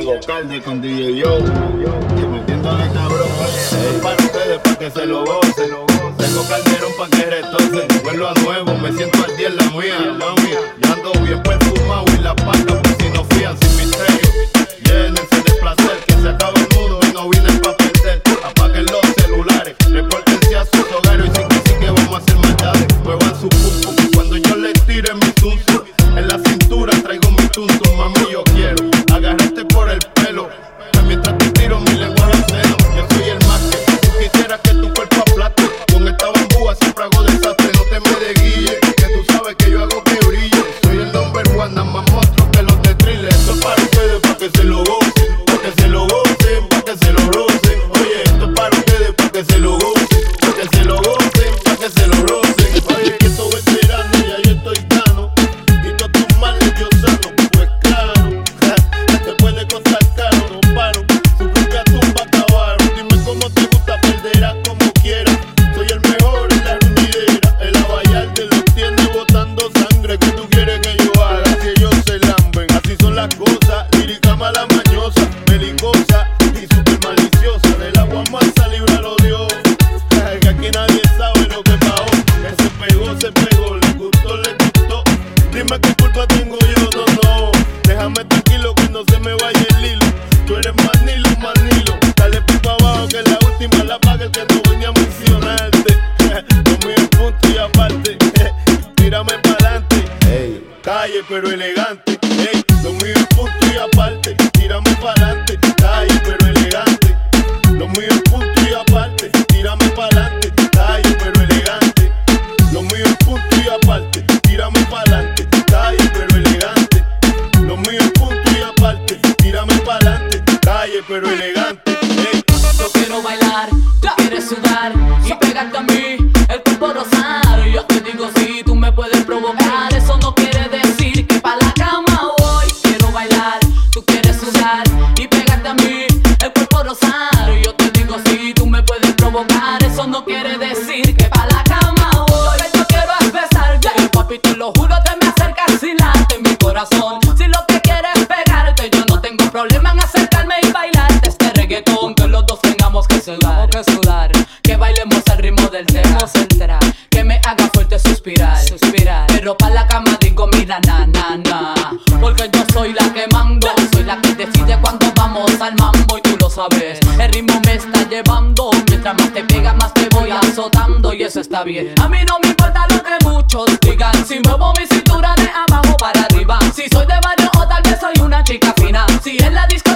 traigo calde con DJ Yo. Y metiéndole cabrón, es para ustedes, para que se lo gocen. Tengo calderón para que retorcen. Vuelvo a nuevo, me siento al día en la mía, mami. Ya ando bien perfumado y la pata, pues si no fían sin misterio. Llénense de placer, que se acabe bailar y pegarte a mí, el cuerpo rosado. está bien. A mí no me importa lo que muchos digan. Si muevo mi cintura de abajo para arriba. Si soy de barrio o tal vez soy una chica fina. Si en la disco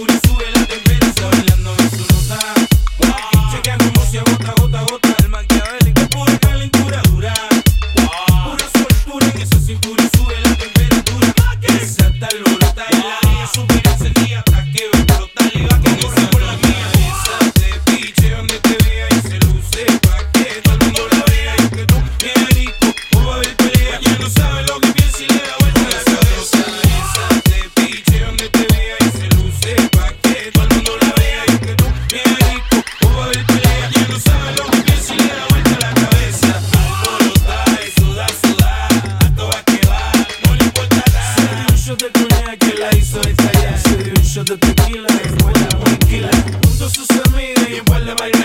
Júlio baile.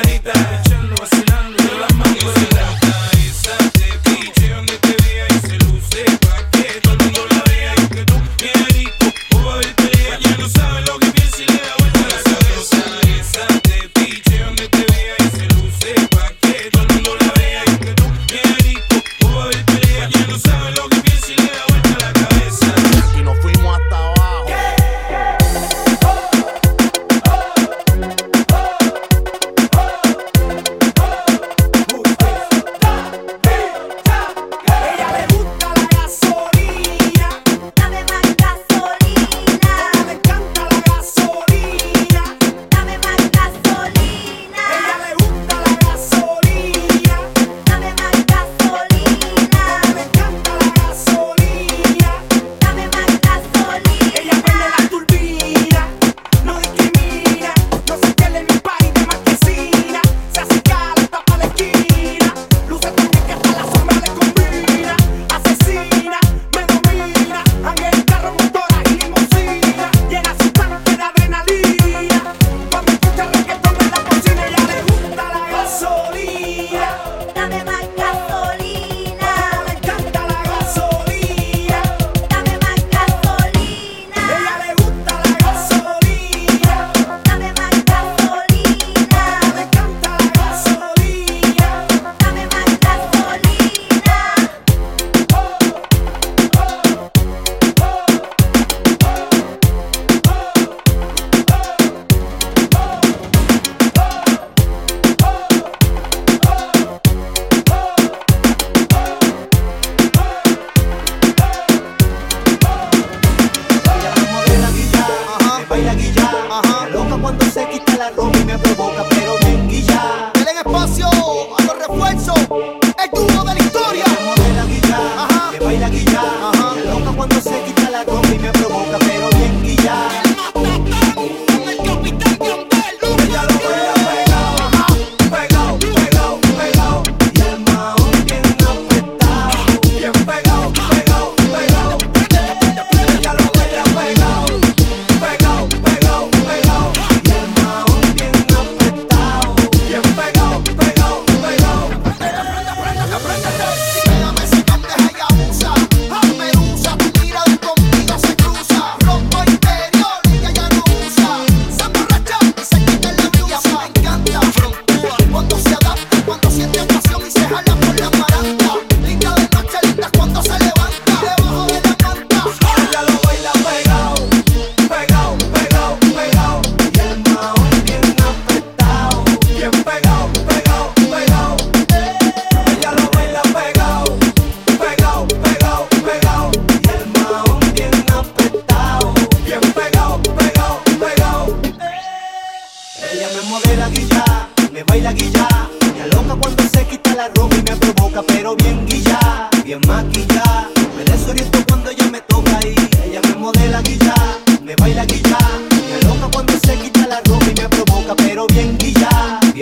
la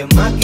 Me loca